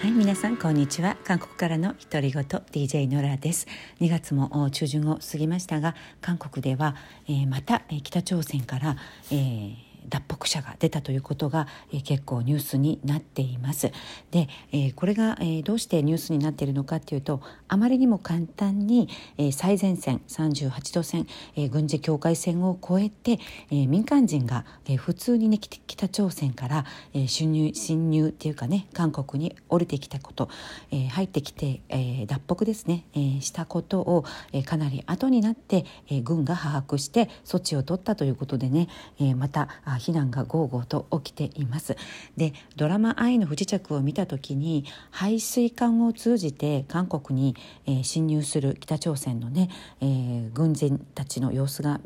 はい皆さんこんにちは。韓国からの独り言 DJ ノラです。2月も中旬を過ぎましたが韓国では、えー、また北朝鮮から、えー脱北者が出たということが、えー、結構ニュースになっています。で、え、これが、え、どうしてニュースになっているのかというとあまりにも簡単に、え、最前線38度線、え、軍事境界線を越えて、え、民間人が、え、普通にね北朝鮮から、え、侵入侵入っていうかね韓国に降りてきたこと、え、入ってきて、え、脱北ですね、え、したことを、え、かなり後になって、え、軍が把握して措置を取ったということでね、えー、また避難がゴーゴーと起きています。でドラマ「愛の不時着」を見た時に排水管を通じて韓国に、えー、侵入する北朝鮮のね、えー、軍人たちの様子が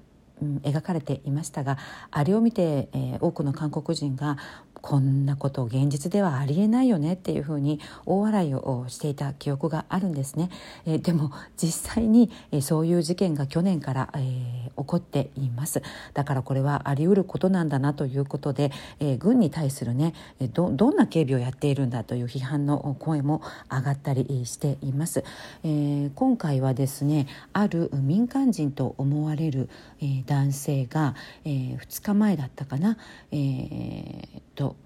描かれていましたがあれを見て、えー、多くの韓国人がこんなこと現実ではありえないよねっていうふうに大笑いをしていた記憶があるんですね、え、でも実際に、え、そういう事件が去年から、えー、起こっています。だからこれはあり得ることなんだなということで、えー、軍に対するねどどんな警備をやっているんだという批判の声も上がったりしています、えー、今回はですねある民間人と思われる、え、男性が、えー、2日前だったかな、えー、と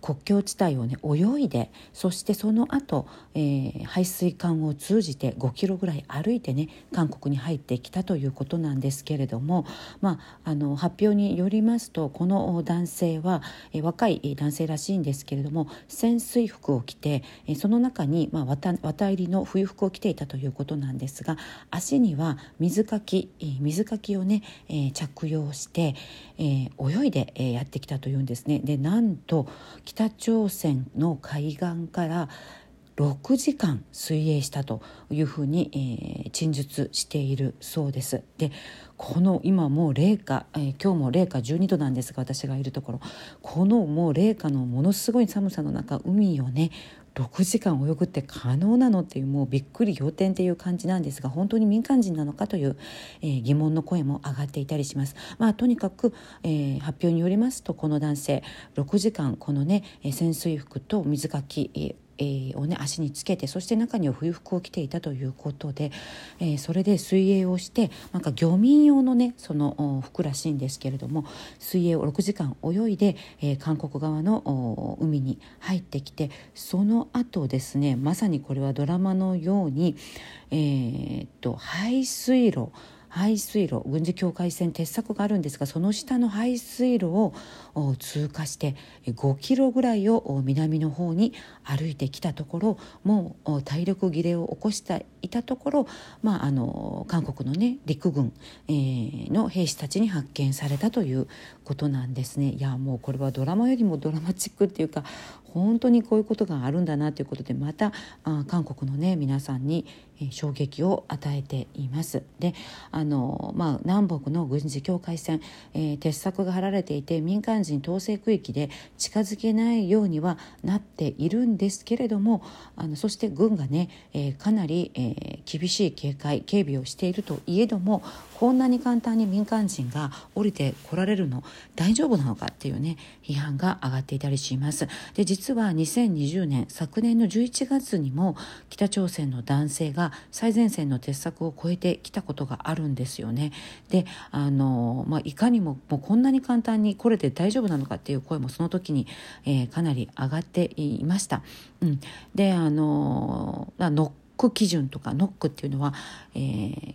国境地帯をね泳いでそしてその後、えー、排水管を通じて5キロぐらい歩いてね韓国に入ってきたということなんですけれども、まあ、あの発表によりますとこの男性は、えー、若い男性らしいんですけれども潜水服を着て、えー、その中に、まあ、綿綿入りの冬服を着ていたということなんですが足には水かき、えー、水かきをね、えー、着用して、えー、泳いで、えー、やってきたというんですね。でなんと北朝鮮の海岸から6時間水泳したというふうに、えー、陳述しているそうです。でこの今もう零下、えー、今日も零下12度なんですが私がいるところこのもう零下のものすごい寒さの中海をね6時間泳ぐって可能なのっていうもうびっくり仰天っていう感じなんですが本当に民間人なのかという、えー、疑問の声も上がっていたりします。まあ、とにかく、えー、発表によりますとこの男性6時間このね潜水服と水かき、えーえー、をね足につけてそして中には冬服を着ていたということで、えー、それで水泳をしてなんか漁民用のねその服らしいんですけれども水泳を6時間泳いで、えー、韓国側の海に入ってきてその後ですねまさにこれはドラマのように、えー、っと排水路排水路軍事境界線鉄柵があるんですがその下の排水路を通過して5キロぐらいを南の方に歩いてきたところもう体力切れを起こしていたところ、まあ、あの韓国の、ね、陸軍、えー、の兵士たちに発見されたということなんですね。いやもうこれはドラマよりもドラマチックっていうか本当にこういうことがあるんだなということでまたあ韓国のね皆さんに、えー、衝撃を与えています。であの、まあ、南北の軍事境界線、えー、鉄柵が張られていて民間人統制区域で近づけないようにはなっているんですけれどもあのそして軍がね、えー、かなり、えー、厳しい警戒警備をしているといえどもこんなに簡単に民間人が降りてこられるの大丈夫なのかっていうね批判が上がっていたりします。で実は2020年昨年の11月にも北朝鮮の男性が最前線の鉄柵を越えてきたことがあるんですよね。であの、まあ、いかにももうこんなに簡単に来れて大丈夫なのかっていう声もその時に、えー、かなり上がっていました。うん、であのノック基準とかノックっていうのは、えー、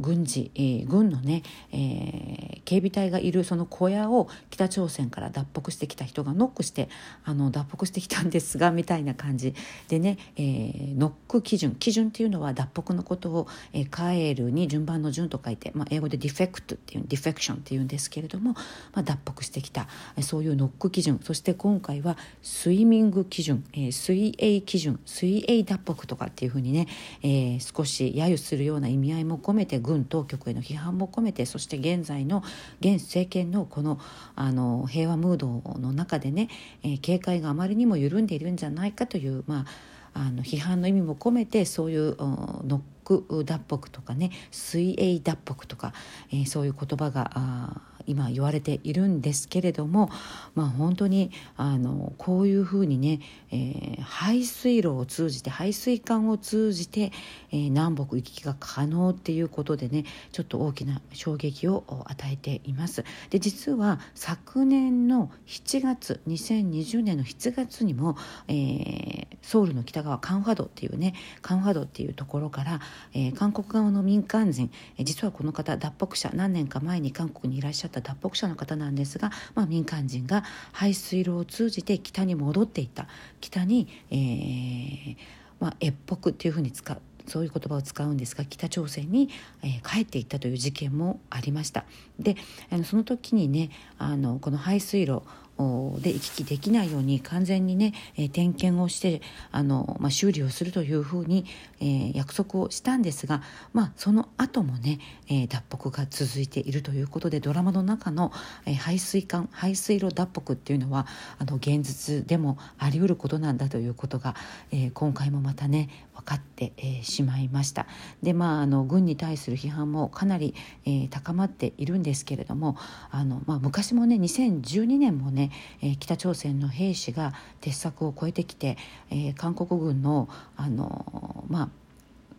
軍事、えー、軍のね、えー、警備隊がいるその小屋を北朝鮮から脱北してきた人がノックしてあの脱北してきたんですがみたいな感じでね、えー、ノック基準基準っていうのは脱北のことを、えー、帰るに順番の順と書いて、まあ、英語でディフェクトっていうディフェクションっていうんですけれども、まあ、脱北してきたそういうノック基準。そして今回はスイミング基準、えー、水泳基準水泳脱北とかっていうふうにね、えー、少し揶揄するような意味合いも込めて軍当局への批判も込めてそして現在の現政権のこのあの平和ムードの中でね、えー、警戒があまりにも緩んでいるんじゃないかという、まあ、あの批判の意味も込めてそういうノック脱北とかね水泳脱北とか、えー、そういう言葉が今言われているんですけれども、まあ、本当にあのこういうふうにね、えー、排水路を通じて排水管を通じて、えー、南北行き来が可能っていうことでねちょっと大きな衝撃を与えています。で実は昨年の7月2020年の7月にも、えー、ソウルの北側カンファドっていうねカンファドっていうところから、えー、韓国側の民間人、えー、実はこの方脱北者何年か前に韓国にいらっしゃった脱北者の方なんですが、まあ、民間人が排水路を通じて北に戻っていった北に、えーまあ、越北っていうふうに使うそういう言葉を使うんですが北朝鮮に、えー、帰っていったという事件もありましたであのその時にねあのこの排水路で行き来できないように完全にね、え、点検をしてあの、まあ、修理をするというふうに、え、約束をしたんですが、まあ、その後もね、え、脱北が続いているということでドラマの中の、え、排水管排水路脱北っていうのはあの現実でもあり得ることなんだということが、え、今回もまたね分かって、えー、しまいました。でまああの軍に対する批判もかなり、え、高まっているんですけれどもあの、まあ、昔もね2012年もねえー、北朝鮮の兵士が鉄柵を越えてきて、えー、韓国軍のあのまあ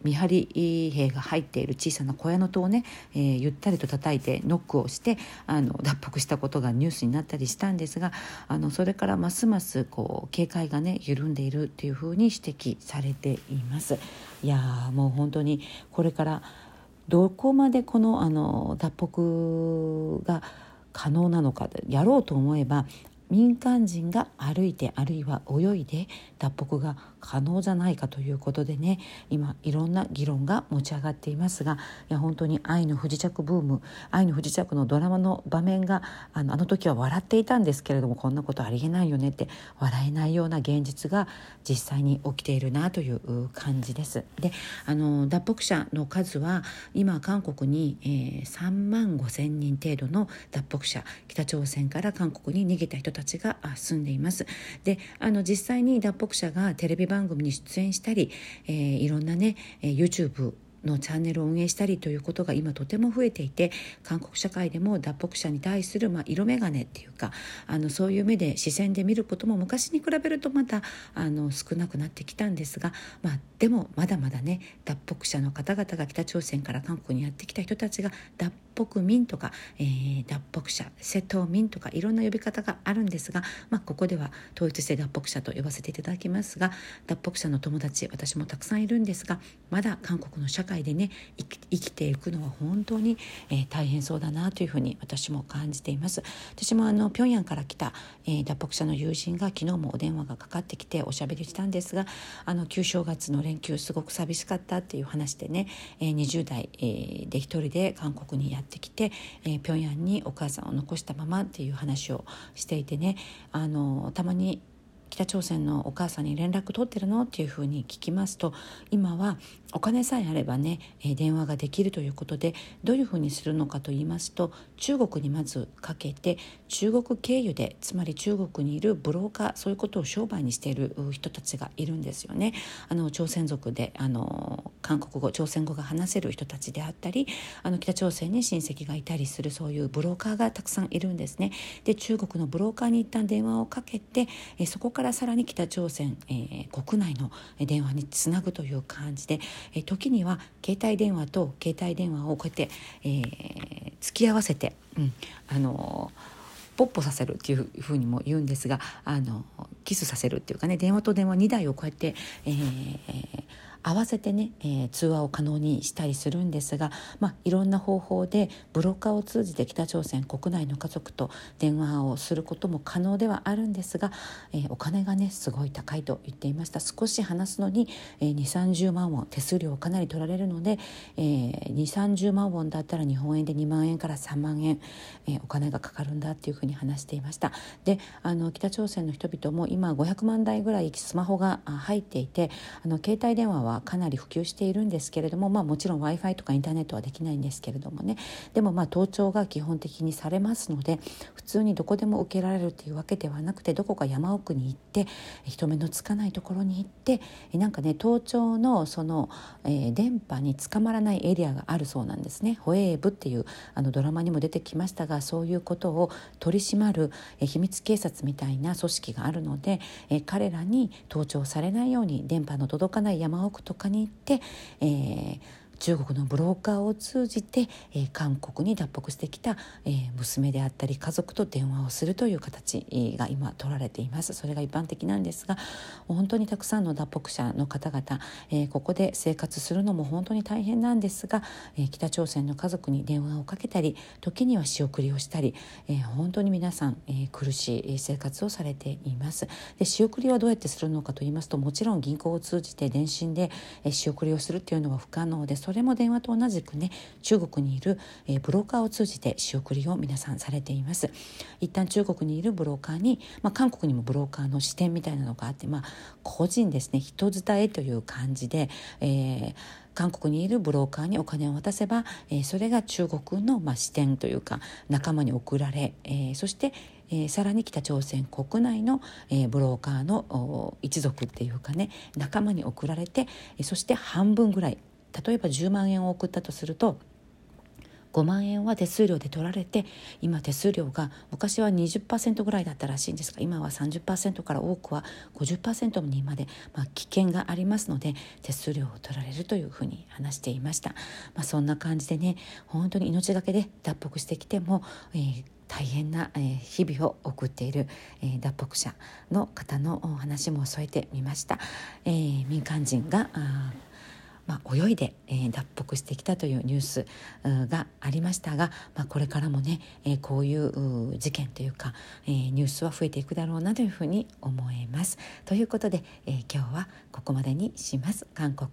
見張り兵が入っている小さな小屋の戸をね、えー、ゆったりと叩いてノックをしてあの脱北したことがニュースになったりしたんですがあのそれからますますこう警戒がね緩んでいるっていうふうに指摘されています。いやもう本当にこれからどこまでこのあの脱北が可能なのかやろうと思えば民間人が歩いてあるいは泳いで脱北が可能じゃないかということでね今いろんな議論が持ち上がっていますがいや本当に愛の不時着ブーム愛の不時着のドラマの場面があのあの時は笑っていたんですけれどもこんなことありえないよねって笑えないような現実が実際に起きているなという感じです。であの脱北者の数は今韓国に、えー、3万5千人程度の脱北者北朝鮮から韓国に逃げた人たちが住んでいます。であの実際に脱北者がテレビ番組に出演したり、えー、いろんなね YouTube のチャンネルを運営したりということが今とても増えていて韓国社会でも脱北者に対する、まあ、色眼鏡っていうかあのそういう目で視線で見ることも昔に比べるとまたあの少なくなってきたんですが、まあ、でもまだまだね脱北者の方々が北朝鮮から韓国にやってきた人たちが脱北民とか、えー、脱北者瀬戸民とかいろんな呼び方があるんですが、まあ、ここでは統一性脱北者と呼ばせていただきますが脱北者の友達私もたくさんいるんですがまだ韓国の社会会でね生きていくのは本当に、えー、大変そうだなというふうに私も感じています。私もあの平壌から来た、えー、脱北者の友人が昨日もお電話がかかってきておしゃべりしたんですがあの旧正月の連休すごく寂しかったっていう話でね、えー、20代、えー、で一人で韓国にやってきて、えー、平壌にお母さんを残したままっていう話をしていてねあのたまに北朝鮮のお母さんに連絡取ってるの？っていうふうに聞きますと今はお金さえあればね、え電話ができるということでどういうふうにするのかと言いますと中国にまずかけて中国経由でつまり中国にいるブローカーそういうことを商売にしている人たちがいるんですよね。あの朝鮮族であの韓国語朝鮮語が話せる人たちであったりあの北朝鮮に親戚がいたりするそういうブローカーがたくさんいるんですね。で中国のブローカーに一旦電話をかけて、えそこからさらに北朝鮮、えー、国内の電話につなぐという感じでえ時には携帯電話と携帯電話をこうやって、えー、突き合わせて、うん、あのポッポさせるっていうふうにも言うんですがあのキスさせるっていうかね電話と電話2台をこうやって、えー、合わせてね、えー、通話を可能にしたりするんですが、まあ、いろんな方法でブロッカーを通じて北朝鮮国内の家族と電話をすることも可能ではあるんですが、えー、お金がねすごい高いと言っていました。少し話すのに、えー、2 3 0万ウォン手数料をかなり取られるので、えー、2 3 0万ウォンだったら日本円で2万円から3万円、えー、お金がかかるんだっていうふうに話していました。であの北朝鮮の人々も今500万台ぐらいスマホが入っていてあの携帯電話ははかなり普及しているんですけれども、まあ、もちろん w i f i とかインターネットはできないんですけれどもねでもまあ盗聴が基本的にされますので普通にどこでも受けられるっていうわけではなくてどこか山奥に行って人目のつかないところに行ってなんかね盗聴のその、えー、電波につかまらないエリアがあるそうなんですね。ホエーブっていうあのドラマにも出てきましたがそういうことを取り締まる、えー、秘密警察みたいな組織があるので、えー、彼らに盗聴されないように電波の届かない山奥とかに行って、えー、中国のブローカーを通じて、えー、韓国に脱北してきた、えー、娘であったり家族と電話をするという形が今取られています。それが一般的なんですが本当にたくさんの脱北者の方々、えー、ここで生活するのも本当に大変なんですが、えー、北朝鮮の家族に電話をかけたり時には仕送りをしたり、えー、本当に皆さん、えー、苦しい生活をされています。で仕送りはどうやってするのかと言いますともちろん銀行を通じて電信で、え、仕送りをするっていうのは不可能です。それも電話と同じくね中国にいる、えー、ブローカーを通じて仕送りを皆さんされています。一旦中国にいるブローカーに、まあ、韓国にもブローカーの視点みたいなのがあって、まあ、個人ですね人伝えという感じで、えー韓国にいるブローカーにお金を渡せば、えー、それが中国の、まあ、視点というか仲間に送られ、えー、そして、えー、さらに北朝鮮国内の、えー、ブローカーの一族っていうかね仲間に送られて、えー、そして半分ぐらい例えば10万円を送ったとすると5万円は手数料で取られて今手数料が昔は20%ぐらいだったらしいんですが今は30%から多くは50%にまで、まあ、危険がありますので手数料を取られるというふうに話していました、まあ、そんな感じでね本当に命がけで脱北してきても、えー大変な、日々を送っている、え脱北者の方のお話も添えてみました。えー、民間人がまあ、泳いで、えー、脱北してきたというニュースがありましたが、まあ、これからもね、えー、こういう事件というか、えー、ニュースは増えていくだろうなというふうに思えます。ということで、えー、今日はここまでにします。韓国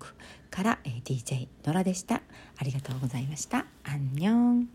から、えー、DJ ノラでした。ありがとうございました。アンニョン